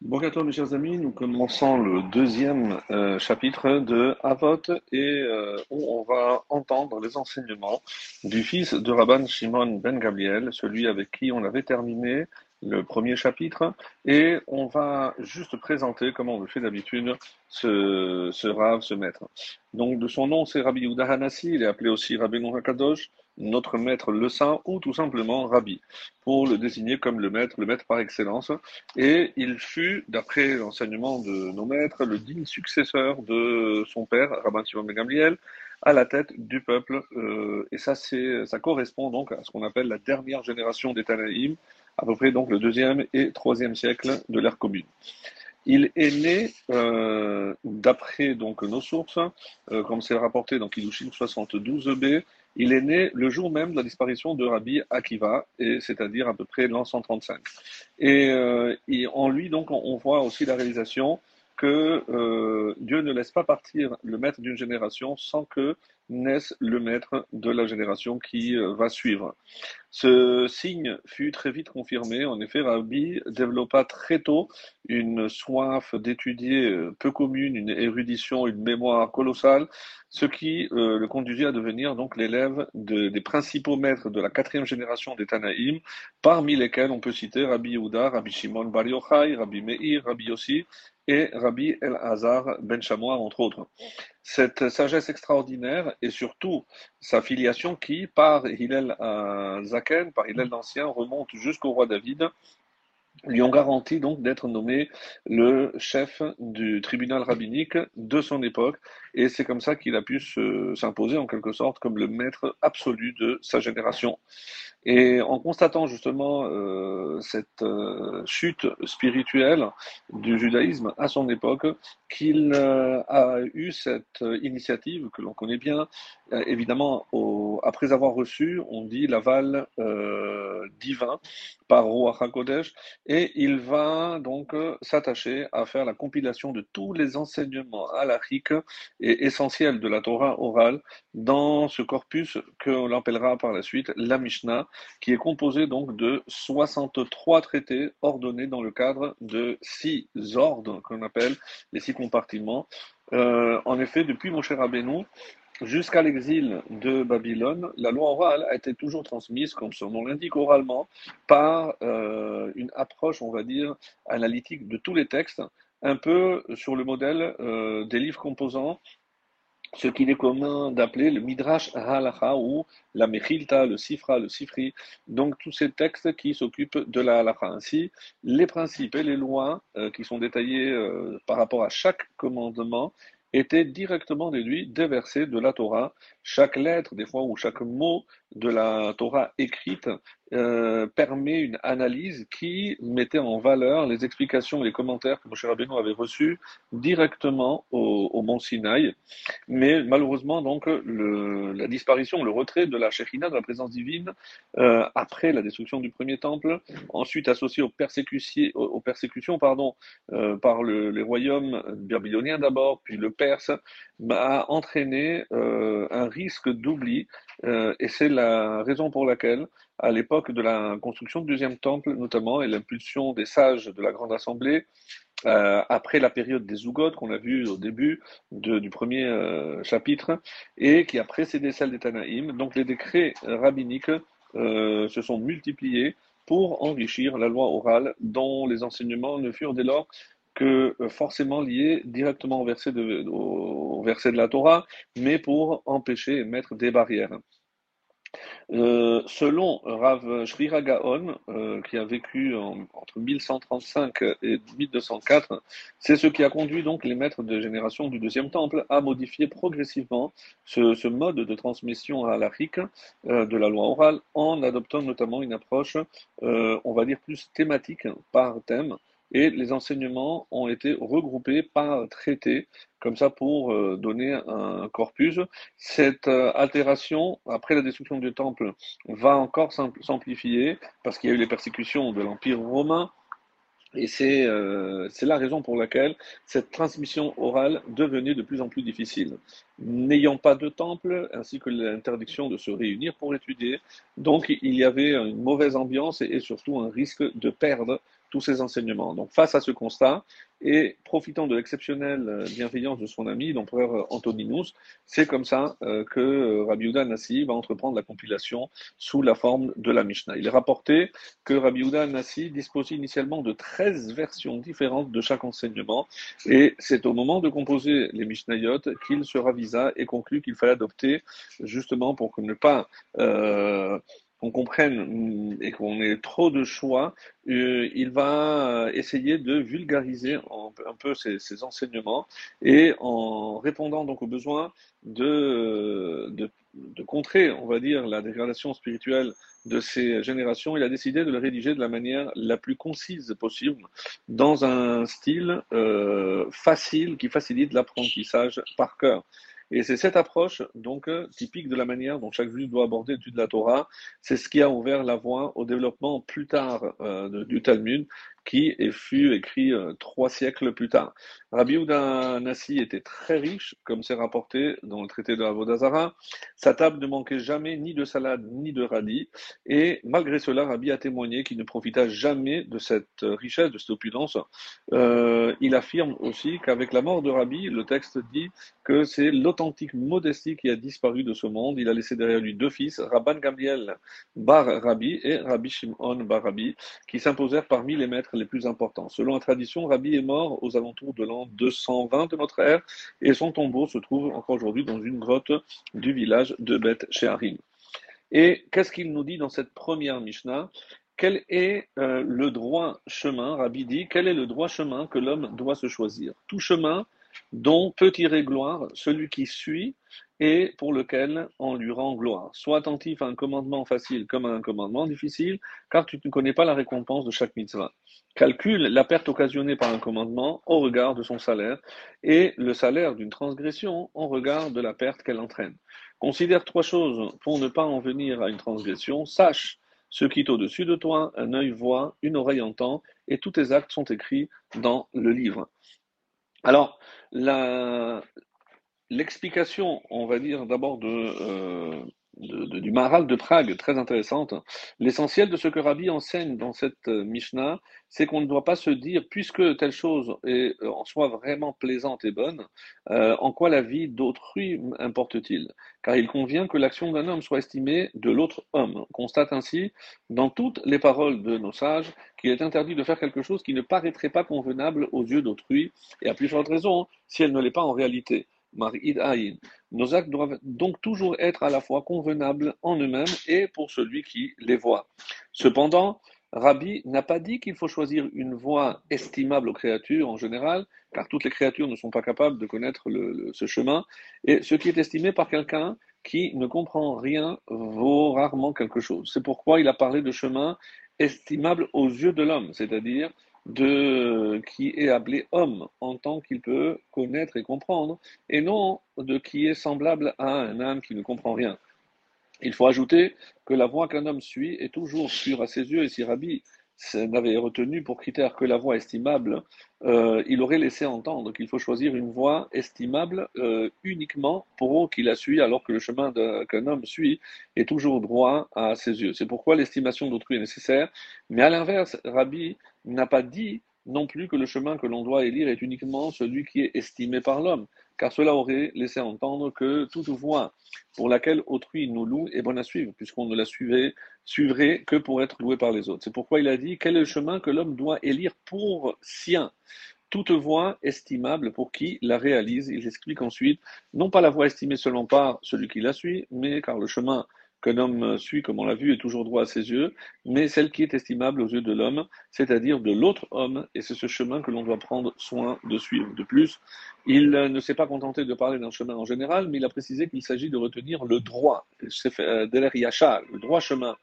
Bonjour mes chers amis, nous commençons le deuxième euh, chapitre de Avot et euh, où on va entendre les enseignements du fils de Rabban Shimon ben Gabriel, celui avec qui on avait terminé le premier chapitre, et on va juste présenter, comme on le fait d'habitude, ce, ce Rav, ce maître. Donc de son nom c'est Rabbi Yehuda il est appelé aussi Rabbi Hakadosh, notre maître le saint, ou tout simplement Rabbi, pour le désigner comme le maître, le maître par excellence. Et il fut, d'après l'enseignement de nos maîtres, le digne successeur de son père, Rabban Simon Ben Gamliel, à la tête du peuple. Euh, et ça, c'est, ça correspond donc à ce qu'on appelle la dernière génération des Tanaïm, à peu près donc le deuxième et troisième siècle de l'ère commune. Il est né, euh, d'après donc nos sources, euh, comme c'est rapporté dans Kiddushin 72b, il est né le jour même de la disparition de Rabbi Akiva, et c'est-à-dire à peu près l'an 135. Et, euh, et, en lui, donc, on voit aussi la réalisation que Dieu ne laisse pas partir le maître d'une génération sans que naisse le maître de la génération qui euh, va suivre. Ce signe fut très vite confirmé. En effet, Rabbi développa très tôt une soif d'étudier euh, peu commune, une érudition, une mémoire colossale, ce qui euh, le conduisit à devenir donc l'élève de, des principaux maîtres de la quatrième génération des Tanaïm, parmi lesquels on peut citer Rabbi Yehuda, Rabbi Shimon Bar Yochai, Rabbi Meir, Rabbi Yossi, et Rabbi El-Hazar Ben Shamoir, entre autres. Cette sagesse extraordinaire et surtout sa filiation qui, par Hillel Zaken, par Hillel l'Ancien, remonte jusqu'au roi David, lui ont garanti donc d'être nommé le chef du tribunal rabbinique de son époque, et c'est comme ça qu'il a pu s'imposer en quelque sorte comme le maître absolu de sa génération. Et en constatant justement euh, cette euh, chute spirituelle du judaïsme à son époque, qu'il euh, a eu cette initiative que l'on connaît bien, évidemment, après avoir reçu, on dit l'aval divin par Roi HaKodesh, et il va donc s'attacher à faire la compilation de tous les enseignements halachiques et essentiels de la Torah orale dans ce corpus que l'on appellera par la suite la Mishnah, qui est composé donc de 63 traités ordonnés dans le cadre de six ordres qu'on appelle les six compartiments. Euh, en effet, depuis mon cher Rabbeinu, jusqu'à l'exil de Babylone, la loi orale a été toujours transmise, comme son nom l'indique, oralement, par euh, une approche, on va dire, analytique de tous les textes, un peu sur le modèle euh, des livres composants ce qu'il est commun d'appeler le Midrash Halacha ou la Mechilta, le Sifra, le Sifri, donc tous ces textes qui s'occupent de la Halacha. Ainsi, les principes et les lois euh, qui sont détaillés euh, par rapport à chaque commandement étaient directement déduits des versets de la Torah. Chaque lettre, des fois, ou chaque mot de la Torah écrite euh, permet une analyse qui mettait en valeur les explications et les commentaires que Moshe Rabbeinu avait reçus directement au, au Mont Sinaï. Mais malheureusement, donc, le, la disparition, le retrait de la Shekhinah, de la présence divine, euh, après la destruction du premier temple, ensuite associé aux, persécutions, aux persécutions pardon, euh, par le, les royaumes babyloniens d'abord, puis le Perse, a entraîné euh, un risque d'oubli. Euh, et c'est la raison pour laquelle à l'époque de la construction du deuxième temple, notamment, et l'impulsion des sages de la Grande Assemblée, euh, après la période des Zougotes qu'on a vu au début du premier euh, chapitre, et qui a précédé celle des Tanaïm. Donc les décrets rabbiniques euh, se sont multipliés pour enrichir la loi orale, dont les enseignements ne furent dès lors euh, forcément liés directement au verset de, la Torah, mais pour empêcher et mettre des barrières. Euh, selon Rav Shrira Gaon, euh, qui a vécu en, entre 1135 et 1204, c'est ce qui a conduit donc les maîtres de génération du deuxième temple à modifier progressivement ce, mode de transmission à l'Afrique euh, de la loi orale en adoptant notamment une approche, euh, on va dire, plus thématique par thème, et les enseignements ont été regroupés par traité, comme ça pour euh, donner un corpus. Cette euh, altération, après la destruction du temple, va encore s'amplifier parce qu'il y a eu les persécutions de l'Empire romain. Et c'est euh, la raison pour laquelle cette transmission orale devenait de plus en plus difficile. N'ayant pas de temple, ainsi que l'interdiction de se réunir pour étudier, donc il y avait une mauvaise ambiance et, et surtout un risque de perdre tous ses enseignements. Donc face à ce constat, et profitant de l'exceptionnelle euh, bienveillance de son ami, l'empereur euh, Antoninus, c'est comme ça euh, que Rabbi Nassi va entreprendre la compilation sous la forme de la Mishnah. Il est rapporté que Rabbi Nassi disposait initialement de 13 versions différentes de chaque enseignement, et c'est au moment de composer les Mishnayot qu'il se ravisa et conclut qu'il fallait adopter, justement pour ne pas... Euh, qu'on comprenne et qu'on ait trop de choix, euh, il va essayer de vulgariser un peu ses, enseignements et en répondant donc aux besoins de, de, de, contrer, on va dire, la dégradation spirituelle de ces générations, il a décidé de le rédiger de la manière la plus concise possible, dans un style euh, facile qui facilite l'apprentissage par cœur. Et c'est cette approche, donc, euh, typique de la manière dont chaque juif doit aborder l'étude de la Torah. C'est ce qui a ouvert la voie au développement plus tard euh, du Talmud, qui fut écrit euh, trois siècles plus tard. Rabbi Uda Nassi était très riche, comme c'est rapporté dans le traité de Avodazara. Sa table ne manquait jamais ni de salade ni de radis, et malgré cela, Rabbi a témoigné qu'il ne profita jamais de cette richesse, de cette opulence. Euh, il affirme aussi qu'avec la mort de Rabbi, le texte dit que c'est l'authentique modestie qui a disparu de ce monde. Il a laissé derrière lui deux fils, Rabban Gamliel Bar Rabbi et Rabbi Shimon Bar Rabbi, qui s'imposèrent parmi les maîtres les plus importants. Selon la tradition, Rabbi est mort aux alentours de l'an 220 de notre ère et son tombeau se trouve encore aujourd'hui dans une grotte du village de Beth Shearim. Et qu'est-ce qu'il nous dit dans cette première Mishnah? Quel est euh, le droit chemin? Rabbi dit quel est le droit chemin que l'homme doit se choisir? Tout chemin dont peut tirer gloire celui qui suit et pour lequel on lui rend gloire. Sois attentif à un commandement facile comme à un commandement difficile, car tu ne connais pas la récompense de chaque mitzvah. Calcule la perte occasionnée par un commandement au regard de son salaire, et le salaire d'une transgression au regard de la perte qu'elle entraîne. Considère trois choses pour ne pas en venir à une transgression. Sache ce qui est au-dessus de toi, un œil voit, une oreille entend, et tous tes actes sont écrits dans le livre. Alors, l'explication, on va dire d'abord euh, du Maharal de Prague, très intéressante. L'essentiel de ce que Rabbi enseigne dans cette euh, Mishnah, c'est qu'on ne doit pas se dire, puisque telle chose est euh, en soi vraiment plaisante et bonne, en quoi la vie d'autrui importe-t-il? Car il convient que l'action d'un homme soit estimée de l'autre homme. On constate ainsi, dans toutes les paroles de nos sages, qu'il est interdit de faire quelque chose qui ne paraîtrait pas convenable aux yeux d'autrui, et à plus forte raison, si elle ne l'est pas en réalité. Nos actes doivent donc toujours être à la fois convenables en eux-mêmes et pour celui qui les voit. Cependant, Rabbi n'a pas dit qu'il faut choisir une voie estimable aux créatures en général, car toutes les créatures ne sont pas capables de connaître ce chemin, et ce qui est estimé par quelqu'un qui ne comprend rien vaut rarement quelque chose. C'est pourquoi il a parlé de chemin estimable aux yeux de l'homme, c'est-à-dire de qui est appelé homme en tant qu'il peut connaître et comprendre, et non de qui est semblable à un âme qui ne comprend rien. Il faut ajouter que la voie qu'un homme suit est toujours sûre à ses yeux, et si Rabbi n'avait retenu pour critère que la voie estimable, euh, il aurait laissé entendre qu'il faut choisir une voie estimable euh, uniquement pour qu'il la suit, alors que le chemin qu'un homme suit est toujours droit à ses yeux. C'est pourquoi l'estimation d'autrui est nécessaire. Mais à l'inverse, Rabbi n'a pas dit non plus que le chemin que l'on doit élire est uniquement celui qui est estimé par l'homme, car cela aurait laissé entendre que toute voie pour laquelle autrui nous loue est bonne à suivre, puisqu'on ne la suivait, suivrait que pour être loué par les autres. C'est pourquoi il a dit quel est le chemin que l'homme doit élire pour sien? Toute voie estimable pour qui la réalise. Il explique ensuite, non pas la voie estimée seulement par celui qui la suit, mais car le chemin qu'un homme suit, comme on l'a vu, est toujours droit à ses yeux, mais celle qui est estimable aux yeux de l'homme, c'est-à-dire de l'autre homme, et c'est ce chemin que l'on doit prendre soin de suivre. De plus, il ne s'est pas contenté de parler d'un chemin en général, mais il a précisé qu'il s'agit de retenir le droit, euh, le droit chemin.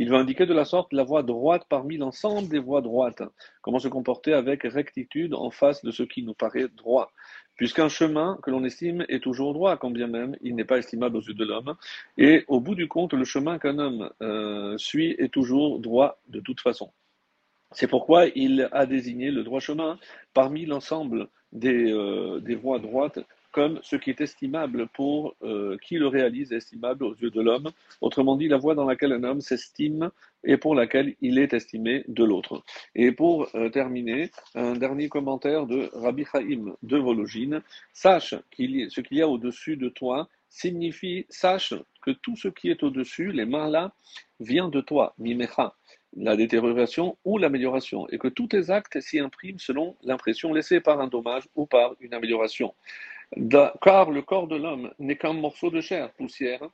Il veut indiquer de la sorte la voie droite parmi l'ensemble des voies droites, comment se comporter avec rectitude en face de ce qui nous paraît droit puisqu'un chemin que l'on estime est toujours droit, quand bien même il n'est pas estimable aux yeux de l'homme. Et au bout du compte, le chemin qu'un homme euh, suit est toujours droit de toute façon. C'est pourquoi il a désigné le droit chemin parmi l'ensemble des, euh, des voies droites comme ce qui est estimable pour euh, qui le réalise, estimable aux yeux de l'homme. Autrement dit, la voie dans laquelle un homme s'estime et pour laquelle il est estimé de l'autre. Et pour euh, terminer, un dernier commentaire de Rabbi Chaim de Vologine. Sache qu'il ce qu'il y a au-dessus de toi signifie, sache que tout ce qui est au-dessus, les mains vient de toi, mimecha, la détérioration ou l'amélioration, et que tous tes actes s'y impriment selon l'impression laissée par un dommage ou par une amélioration. Car le corps de l'homme n'est qu'un morceau de chair, poussière,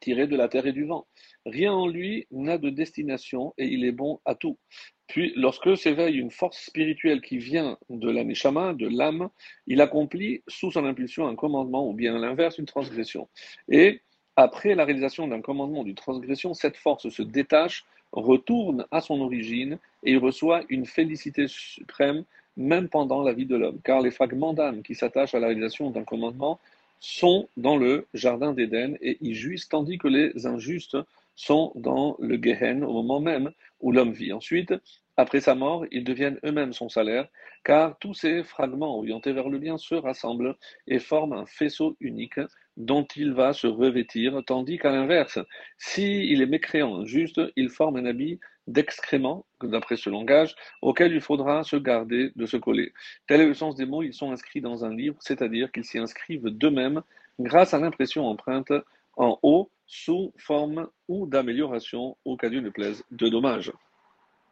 tiré de la terre et du vent. Rien en lui n'a de destination et il est bon à tout. Puis, lorsque s'éveille une force spirituelle qui vient de la de l'âme, il accomplit sous son impulsion un commandement ou bien à l'inverse une transgression. Et après la réalisation d'un commandement ou d'une transgression, cette force se détache, retourne à son origine et il reçoit une félicité suprême même pendant la vie de l'homme. Car les fragments d'âme qui s'attachent à la réalisation d'un commandement sont dans le jardin d'Éden et y jouissent, tandis que les injustes sont dans le Gehen au moment même où l'homme vit. Ensuite, après sa mort, ils deviennent eux-mêmes son salaire, car tous ces fragments orientés vers le bien se rassemblent et forment un faisceau unique dont il va se revêtir, tandis qu'à l'inverse, s'il est mécréant, injuste, il forme un habit d'excrément, d'après ce langage, auquel il faudra se garder de se coller. Tel est le sens des mots, ils sont inscrits dans un livre, c'est-à-dire qu'ils s'y inscrivent d'eux-mêmes grâce à l'impression empreinte en haut, sous forme ou d'amélioration, au cas d'une plaise de dommage.